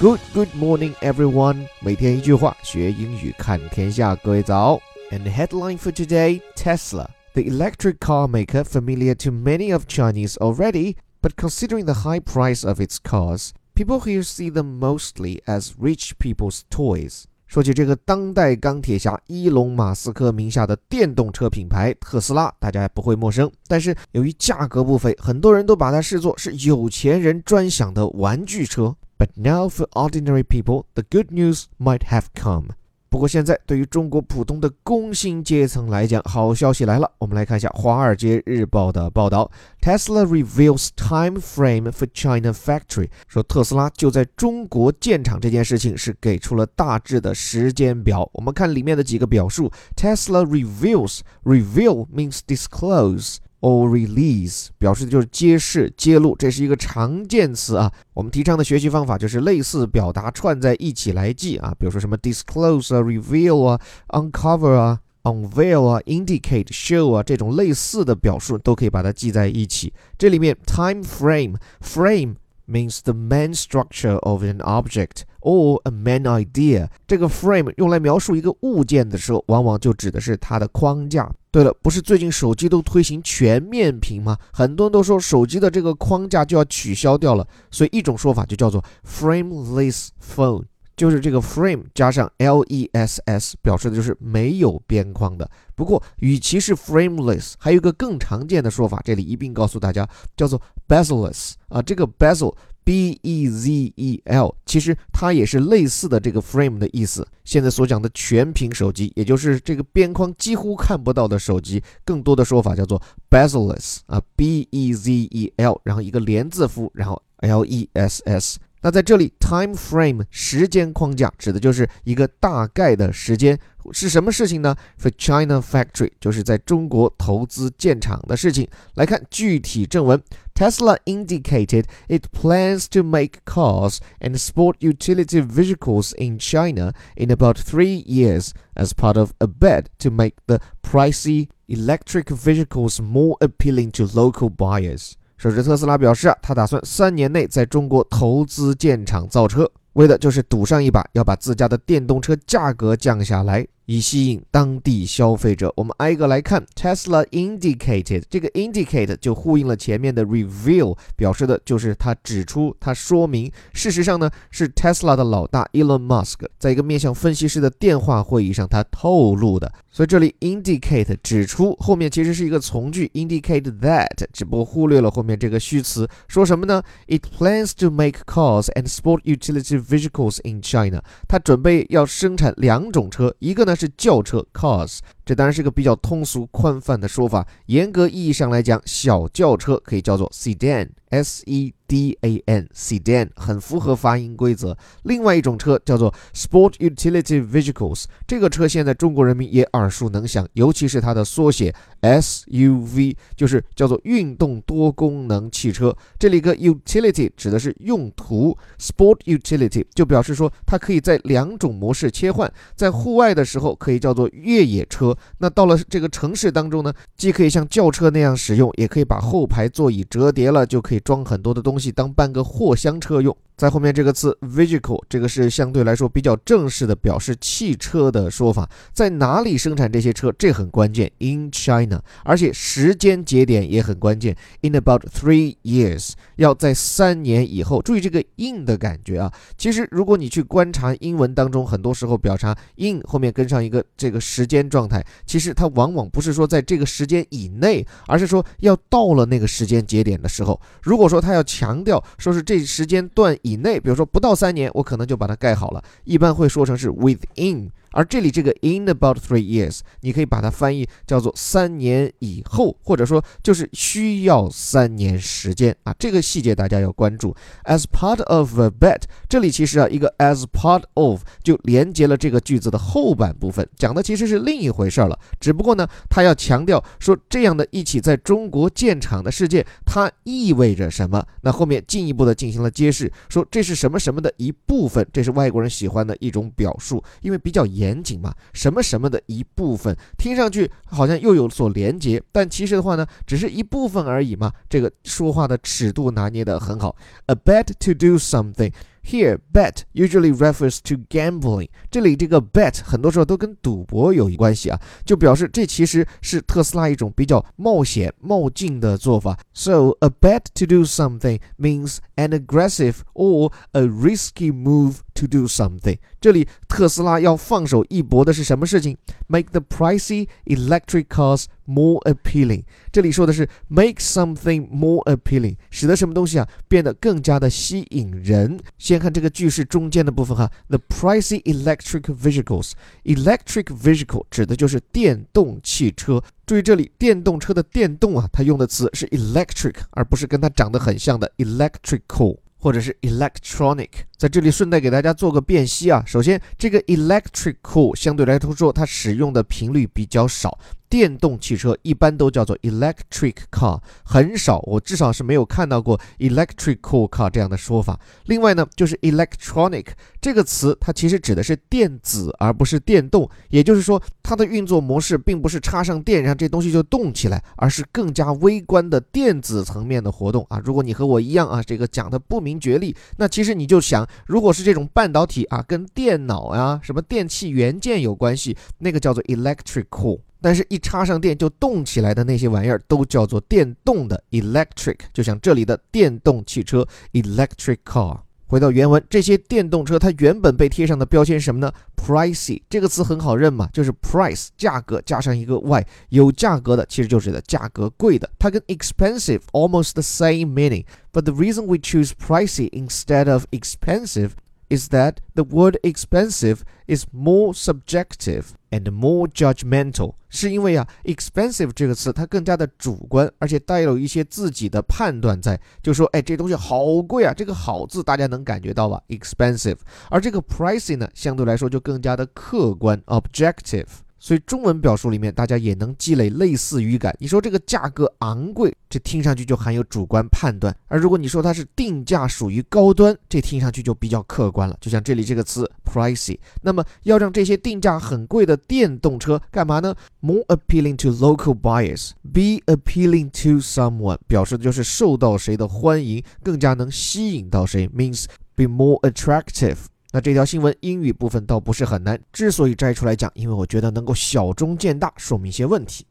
Good Good morning, everyone！每天一句话，学英语看天下。各位早。And the headline for today: Tesla, the electric car maker familiar to many of Chinese already, but considering the high price of its cars, people here see them mostly as rich people's toys. 说起这个当代钢铁侠伊隆马斯克名下的电动车品牌特斯拉，大家还不会陌生。但是由于价格不菲，很多人都把它视作是有钱人专享的玩具车。 Now for ordinary people, the good news might have come. 不过现在对于中国普通的工薪阶层来讲，好消息来了。我们来看一下《华尔街日报》的报道：Tesla reveals time frame for China factory，说特斯拉就在中国建厂这件事情是给出了大致的时间表。我们看里面的几个表述：Tesla reveals，reveal means disclose。Or release 表示的就是揭示、揭露，这是一个常见词啊。我们提倡的学习方法就是类似表达串在一起来记啊，比如说什么 disclose 啊、reveal 啊、uncover 啊、unveil 啊、indicate、show 啊这种类似的表述都可以把它记在一起。这里面 time frame frame means the main structure of an object or a main idea。这个 frame 用来描述一个物件的时候，往往就指的是它的框架。对了，不是最近手机都推行全面屏吗？很多人都说手机的这个框架就要取消掉了，所以一种说法就叫做 frameless phone，就是这个 frame 加上 less，表示的就是没有边框的。不过，与其是 frameless，还有一个更常见的说法，这里一并告诉大家，叫做 bezelless 啊，这个 bezel。B E Z E L，其实它也是类似的这个 frame 的意思。现在所讲的全屏手机，也就是这个边框几乎看不到的手机，更多的说法叫做 bezelless 啊，B E Z E L，然后一个连字符，然后 L E S S。那在这里，time frame 时间框架指的就是一个大概的时间。是什么事情呢？For China factory，就是在中国投资建厂的事情。来看具体正文：Tesla indicated it plans to make cars and sport utility vehicles in China in about three years as part of a bid to make the pricey electric vehicles more appealing to local buyers。 首先特斯拉表示啊，他打算三年内在中国投资建厂造车，为的就是赌上一把，要把自家的电动车价格降下来。以吸引当地消费者。我们挨个来看，Tesla indicated 这个 indicate 就呼应了前面的 reveal，表示的就是他指出、他说明。事实上呢，是 Tesla 的老大 Elon Musk 在一个面向分析师的电话会议上他透露的。所以这里 indicate 指出后面其实是一个从句 indicate that，只不过忽略了后面这个虚词。说什么呢？It plans to make cars and sport utility vehicles in China。它准备要生产两种车，一个呢。是轿车 cars，这当然是个比较通俗宽泛的说法。严格意义上来讲，小轿车可以叫做 sedan，s e。D A N sedan 很符合发音规则。另外一种车叫做 Sport Utility Vehicles，这个车现在中国人民也耳熟能详，尤其是它的缩写 SUV，就是叫做运动多功能汽车。这里个 utility 指的是用途，Sport Utility 就表示说它可以在两种模式切换，在户外的时候可以叫做越野车，那到了这个城市当中呢，既可以像轿车那样使用，也可以把后排座椅折叠了，就可以装很多的东。西当半个货箱车用。在后面这个词 vehicle，这个是相对来说比较正式的表示汽车的说法。在哪里生产这些车，这很关键。In China，而且时间节点也很关键。In about three years，要在三年以后。注意这个 in 的感觉啊。其实如果你去观察英文当中，很多时候表达 in 后面跟上一个这个时间状态，其实它往往不是说在这个时间以内，而是说要到了那个时间节点的时候。如果说他要强调说是这时间段。以内，比如说不到三年，我可能就把它盖好了。一般会说成是 within。而这里这个 in about three years，你可以把它翻译叫做三年以后，或者说就是需要三年时间啊。这个细节大家要关注。As part of a bet，这里其实啊一个 as part of 就连接了这个句子的后半部分，讲的其实是另一回事儿了。只不过呢，他要强调说这样的一起在中国建厂的事件，它意味着什么？那后面进一步的进行了揭示，说这是什么什么的一部分，这是外国人喜欢的一种表述，因为比较严。严谨嘛，什么什么的一部分，听上去好像又有所连结，但其实的话呢，只是一部分而已嘛。这个说话的尺度拿捏得很好。A bet to do something。Here, bet usually refers to gambling。这里这个 bet 很多时候都跟赌博有关系啊，就表示这其实是特斯拉一种比较冒险、冒进的做法。So a bet to do something means an aggressive or a risky move to do something。这里特斯拉要放手一搏的是什么事情？Make the pricey electric cars more appealing。这里说的是 make something more appealing，使得什么东西啊变得更加的吸引人。先看这个句式中间的部分哈，the pricey electric vehicles。electric vehicle 指的就是电动汽车。注意这里电动车的电动啊，它用的词是 electric，而不是跟它长得很像的 electrical。或者是 electronic，在这里顺带给大家做个辨析啊。首先，这个 electrical 相对来说它使用的频率比较少。电动汽车一般都叫做 electric car，很少，我至少是没有看到过 electrical car 这样的说法。另外呢，就是 electronic 这个词，它其实指的是电子，而不是电动。也就是说，它的运作模式并不是插上电，然后这东西就动起来，而是更加微观的电子层面的活动啊。如果你和我一样啊，这个讲的不明觉厉，那其实你就想，如果是这种半导体啊，跟电脑呀、什么电器元件有关系，那个叫做 electrical。但是，一插上电就动起来的那些玩意儿，都叫做电动的 electric。就像这里的电动汽车 electric car。回到原文，这些电动车它原本被贴上的标签是什么呢？pricey 这个词很好认嘛，就是 price 价格加上一个 y，有价格的其实就是的价格贵的。它跟 expensive almost the same meaning，but the reason we choose pricey instead of expensive。Is that the word expensive is more subjective and more judgmental，是因为啊，expensive 这个词它更加的主观，而且带有一些自己的判断在，就说，哎，这东西好贵啊，这个好字大家能感觉到吧？expensive，而这个 pricing 呢，相对来说就更加的客观，objective。所以中文表述里面，大家也能积累类似语感。你说这个价格昂贵，这听上去就含有主观判断；而如果你说它是定价属于高端，这听上去就比较客观了。就像这里这个词 pricey，那么要让这些定价很贵的电动车干嘛呢？More appealing to local buyers，be appealing to someone，表示的就是受到谁的欢迎，更加能吸引到谁，means be more attractive。那这条新闻英语部分倒不是很难，之所以摘出来讲，因为我觉得能够小中见大，说明一些问题。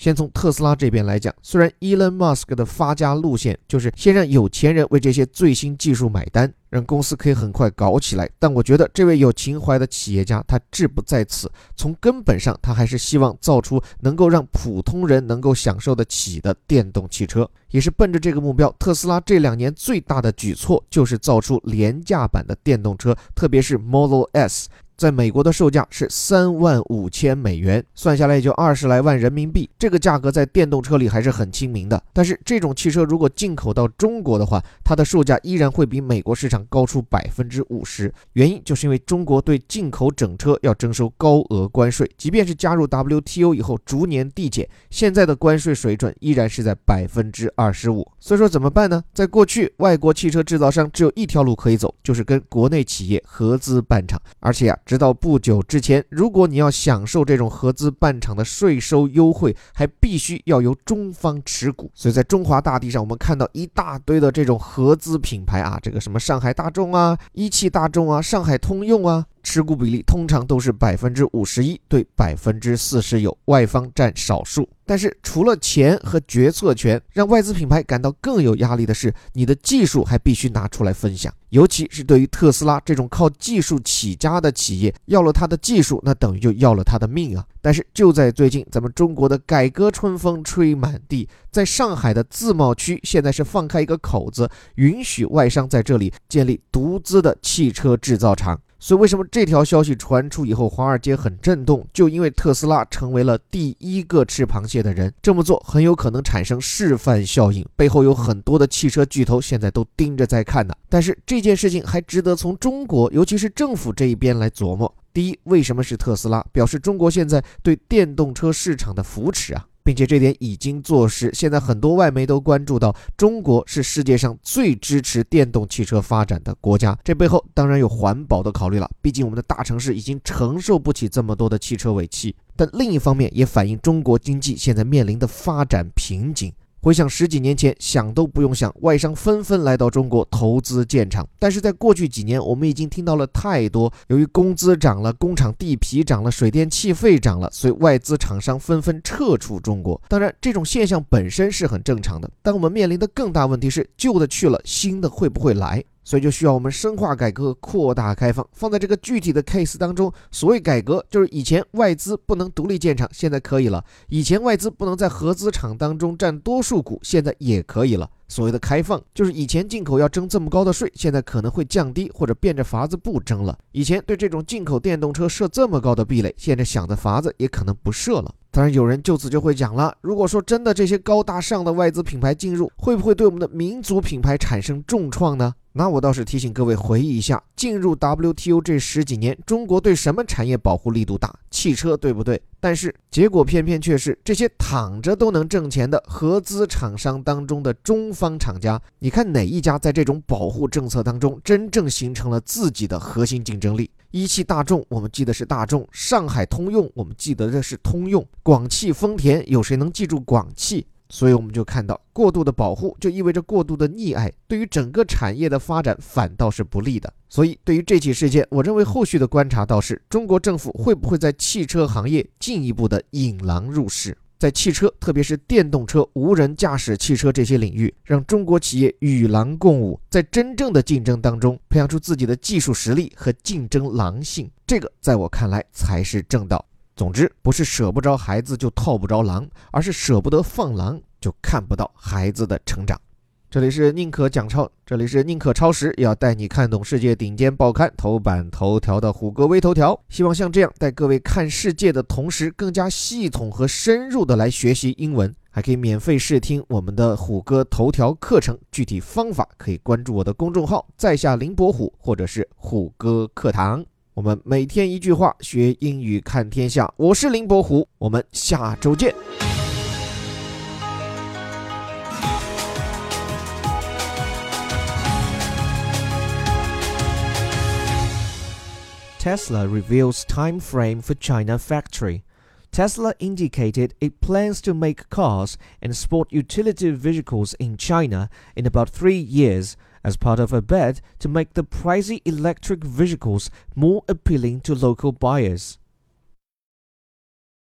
先从特斯拉这边来讲，虽然 Elon Musk 的发家路线就是先让有钱人为这些最新技术买单，让公司可以很快搞起来，但我觉得这位有情怀的企业家他志不在此，从根本上他还是希望造出能够让普通人能够享受得起的电动汽车，也是奔着这个目标，特斯拉这两年最大的举措就是造出廉价版的电动车，特别是 Model S。在美国的售价是三万五千美元，算下来也就二十来万人民币。这个价格在电动车里还是很亲民的。但是这种汽车如果进口到中国的话，它的售价依然会比美国市场高出百分之五十。原因就是因为中国对进口整车要征收高额关税，即便是加入 WTO 以后逐年递减，现在的关税水准依然是在百分之二十五。所以说怎么办呢？在过去，外国汽车制造商只有一条路可以走，就是跟国内企业合资办厂，而且啊。直到不久之前，如果你要享受这种合资办厂的税收优惠，还必须要由中方持股。所以在中华大地上，我们看到一大堆的这种合资品牌啊，这个什么上海大众啊、一汽大众啊、上海通用啊。持股比例通常都是百分之五十一对百分之四十，有外方占少数。但是除了钱和决策权，让外资品牌感到更有压力的是，你的技术还必须拿出来分享。尤其是对于特斯拉这种靠技术起家的企业，要了他的技术，那等于就要了他的命啊！但是就在最近，咱们中国的改革春风吹满地，在上海的自贸区，现在是放开一个口子，允许外商在这里建立独资的汽车制造厂。所以，为什么这条消息传出以后，华尔街很震动？就因为特斯拉成为了第一个吃螃蟹的人。这么做很有可能产生示范效应，背后有很多的汽车巨头现在都盯着在看呢。但是这件事情还值得从中国，尤其是政府这一边来琢磨。第一，为什么是特斯拉？表示中国现在对电动车市场的扶持啊。并且这点已经坐实。现在很多外媒都关注到，中国是世界上最支持电动汽车发展的国家。这背后当然有环保的考虑了，毕竟我们的大城市已经承受不起这么多的汽车尾气。但另一方面也反映中国经济现在面临的发展瓶颈。回想十几年前，想都不用想，外商纷纷来到中国投资建厂。但是在过去几年，我们已经听到了太多，由于工资涨了，工厂地皮涨了，水电气费涨了，所以外资厂商纷纷撤出中国。当然，这种现象本身是很正常的，但我们面临的更大问题是，旧的去了，新的会不会来？所以就需要我们深化改革，扩大开放。放在这个具体的 case 当中，所谓改革就是以前外资不能独立建厂，现在可以了；以前外资不能在合资厂当中占多数股，现在也可以了。所谓的开放，就是以前进口要征这么高的税，现在可能会降低或者变着法子不征了。以前对这种进口电动车设这么高的壁垒，现在想的法子也可能不设了。当然，有人就此就会讲了：如果说真的这些高大上的外资品牌进入，会不会对我们的民族品牌产生重创呢？那我倒是提醒各位回忆一下，进入 WTO 这十几年，中国对什么产业保护力度大？汽车，对不对？但是结果偏偏却是这些躺着都能挣钱的合资厂商当中的中方厂家，你看哪一家在这种保护政策当中真正形成了自己的核心竞争力？一汽大众，我们记得是大众；上海通用，我们记得的是通用；广汽丰田，有谁能记住广汽？所以我们就看到，过度的保护就意味着过度的溺爱，对于整个产业的发展反倒是不利的。所以，对于这起事件，我认为后续的观察倒是，中国政府会不会在汽车行业进一步的引狼入室，在汽车，特别是电动车、无人驾驶汽车这些领域，让中国企业与狼共舞，在真正的竞争当中培养出自己的技术实力和竞争狼性。这个在我看来才是正道。总之，不是舍不着孩子就套不着狼，而是舍不得放狼就看不到孩子的成长。这里是宁可讲超，这里是宁可超时，要带你看懂世界顶尖报刊头版头条的虎哥微头条。希望像这样带各位看世界的同时，更加系统和深入的来学习英文，还可以免费试听我们的虎哥头条课程。具体方法可以关注我的公众号“在下林伯虎”或者是虎哥课堂。我们每天一句话，学英语看天下。我是林伯虎，我们下周见。Tesla reveals time frame for China factory. Tesla indicated it plans to make cars and sport utility vehicles in China in about three years as part of a bid to make the pricey electric vehicles more appealing to local buyers.